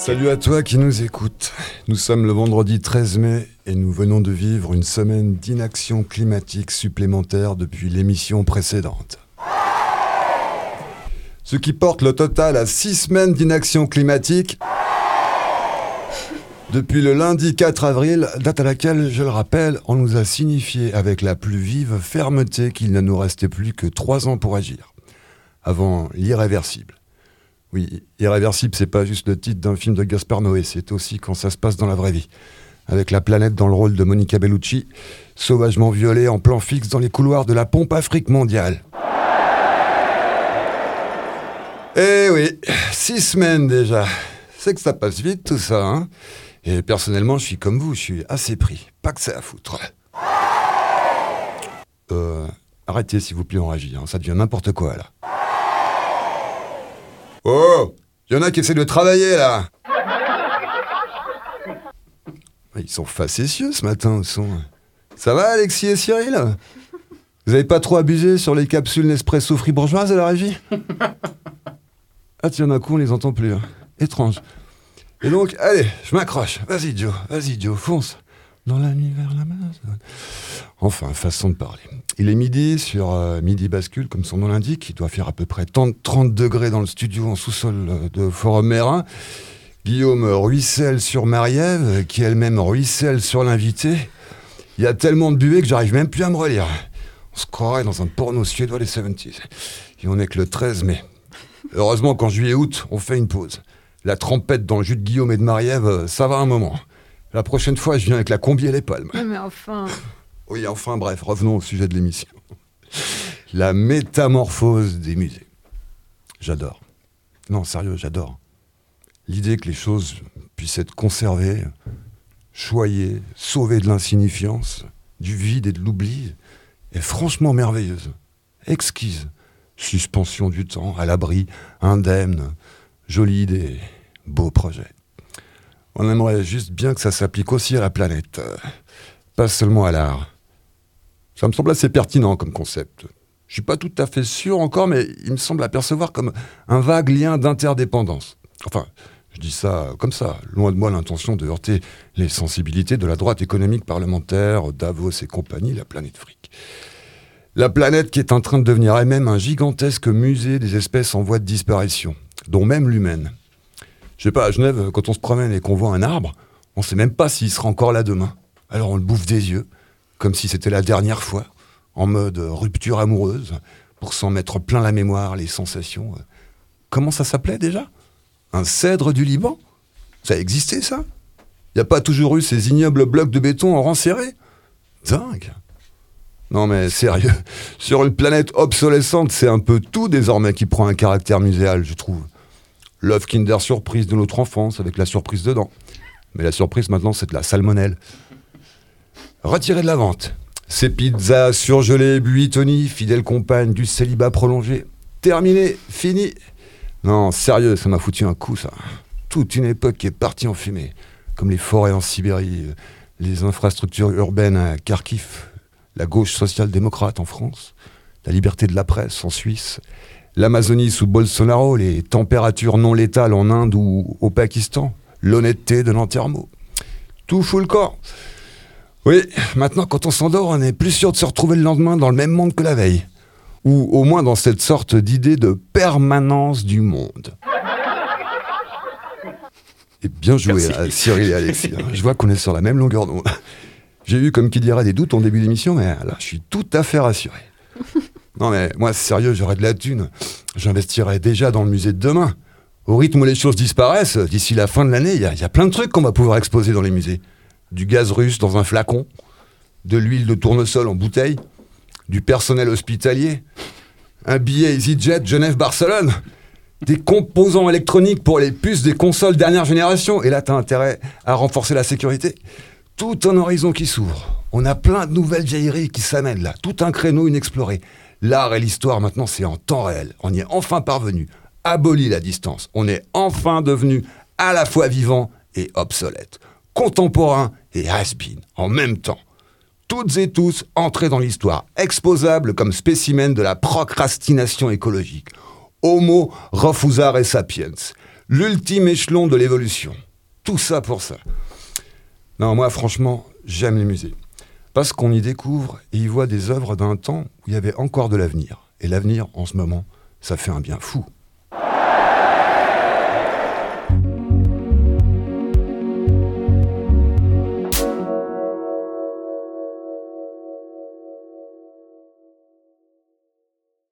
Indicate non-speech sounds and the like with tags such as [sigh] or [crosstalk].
Salut à toi qui nous écoute. Nous sommes le vendredi 13 mai et nous venons de vivre une semaine d'inaction climatique supplémentaire depuis l'émission précédente. Ce qui porte le total à 6 semaines d'inaction climatique depuis le lundi 4 avril, date à laquelle, je le rappelle, on nous a signifié avec la plus vive fermeté qu'il ne nous restait plus que 3 ans pour agir. Avant l'irréversible. Oui, Irréversible, c'est pas juste le titre d'un film de Gaspar Noé, c'est aussi quand ça se passe dans la vraie vie. Avec la planète dans le rôle de Monica Bellucci, sauvagement violée en plan fixe dans les couloirs de la pompe Afrique mondiale. Eh oui, six semaines déjà. C'est que ça passe vite tout ça, hein Et personnellement, je suis comme vous, je suis assez pris. Pas que c'est à foutre. Euh, arrêtez s'il vous plaît, on réagit, hein. ça devient n'importe quoi là. Oh Il y en a qui essaient de travailler là Ils sont facétieux ce matin, sont. Ça va Alexis et Cyril? Vous avez pas trop abusé sur les capsules Nespresso fribourgeoises à la régie? Ah tiens, d'un coup on les entend plus. hein. Étrange. Et donc, allez, je m'accroche. Vas-y Joe, vas-y Joe, fonce. Dans la nuit vers l'Amazon. Enfin, façon de parler. Il est midi sur euh, Midi Bascule, comme son nom l'indique. Il doit faire à peu près 30, 30 degrés dans le studio en sous-sol euh, de Forum Mérin. Guillaume ruisselle sur Marie-Ève, qui elle-même ruisselle sur l'invité. Il y a tellement de buée que j'arrive même plus à me relire. On se croirait dans un porno suédois des 70s. Et on est que le 13 mai. Heureusement qu'en juillet-août, on fait une pause. La trempette dans le jus de Guillaume et de Marie-Ève, euh, ça va un moment. La prochaine fois, je viens avec la combi et les palmes. Ouais, mais enfin. Oui, enfin bref, revenons au sujet de l'émission. La métamorphose des musées. J'adore. Non, sérieux, j'adore. L'idée que les choses puissent être conservées, choyées, sauvées de l'insignifiance, du vide et de l'oubli, est franchement merveilleuse. Exquise. Suspension du temps, à l'abri, indemne, jolie idée, beau projet. On aimerait juste bien que ça s'applique aussi à la planète, pas seulement à l'art. Ça me semble assez pertinent comme concept. Je suis pas tout à fait sûr encore, mais il me semble apercevoir comme un vague lien d'interdépendance. Enfin, je dis ça comme ça, loin de moi l'intention de heurter les sensibilités de la droite économique parlementaire, Davos et compagnie, la planète fric. La planète qui est en train de devenir elle-même un gigantesque musée des espèces en voie de disparition, dont même l'humaine. Je sais pas, à Genève, quand on se promène et qu'on voit un arbre, on sait même pas s'il sera encore là demain. Alors on le bouffe des yeux, comme si c'était la dernière fois, en mode rupture amoureuse, pour s'en mettre plein la mémoire, les sensations. Comment ça s'appelait déjà? Un cèdre du Liban? Ça existait ça? Il n'y a pas toujours eu ces ignobles blocs de béton en rang serré? Dingue non mais sérieux, [laughs] sur une planète obsolescente, c'est un peu tout désormais qui prend un caractère muséal, je trouve. L'œuf Kinder Surprise de notre enfance avec la surprise dedans. Mais la surprise maintenant, c'est de la salmonelle. Retiré de la vente. Ces pizzas surgelées, buitoni, fidèle compagne du célibat prolongé. Terminé, fini. Non, sérieux, ça m'a foutu un coup, ça. Toute une époque qui est partie en fumée. Comme les forêts en Sibérie, les infrastructures urbaines à Kharkiv, la gauche social-démocrate en France, la liberté de la presse en Suisse, l'Amazonie sous Bolsonaro, les températures non létales en Inde ou au Pakistan, l'honnêteté de l'enterrement. Tout fout le corps. Oui, maintenant quand on s'endort, on est plus sûr de se retrouver le lendemain dans le même monde que la veille. Ou au moins dans cette sorte d'idée de permanence du monde. Et bien joué Merci. à Cyril et Alexis. [laughs] Je vois qu'on est sur la même longueur d'onde. J'ai eu, comme qui dirait, des doutes en début d'émission, mais là, je suis tout à fait rassuré. Non, mais moi, sérieux, j'aurais de la thune. J'investirais déjà dans le musée de demain. Au rythme où les choses disparaissent, d'ici la fin de l'année, il y, a- il y a plein de trucs qu'on va pouvoir exposer dans les musées. Du gaz russe dans un flacon, de l'huile de tournesol en bouteille, du personnel hospitalier, un billet EasyJet Genève-Barcelone, des composants électroniques pour les puces des consoles dernière génération. Et là, t'as intérêt à renforcer la sécurité. Tout un horizon qui s'ouvre. On a plein de nouvelles vieilleries qui s'amènent là. Tout un créneau inexploré. L'art et l'histoire, maintenant, c'est en temps réel. On y est enfin parvenu. Aboli la distance. On est enfin devenu à la fois vivant et obsolète. Contemporain et has-been en même temps. Toutes et tous entrés dans l'histoire, exposables comme spécimens de la procrastination écologique. Homo refusare sapiens. L'ultime échelon de l'évolution. Tout ça pour ça. Non, moi, franchement, j'aime les musées. Parce qu'on y découvre et y voit des œuvres d'un temps où il y avait encore de l'avenir. Et l'avenir, en ce moment, ça fait un bien fou.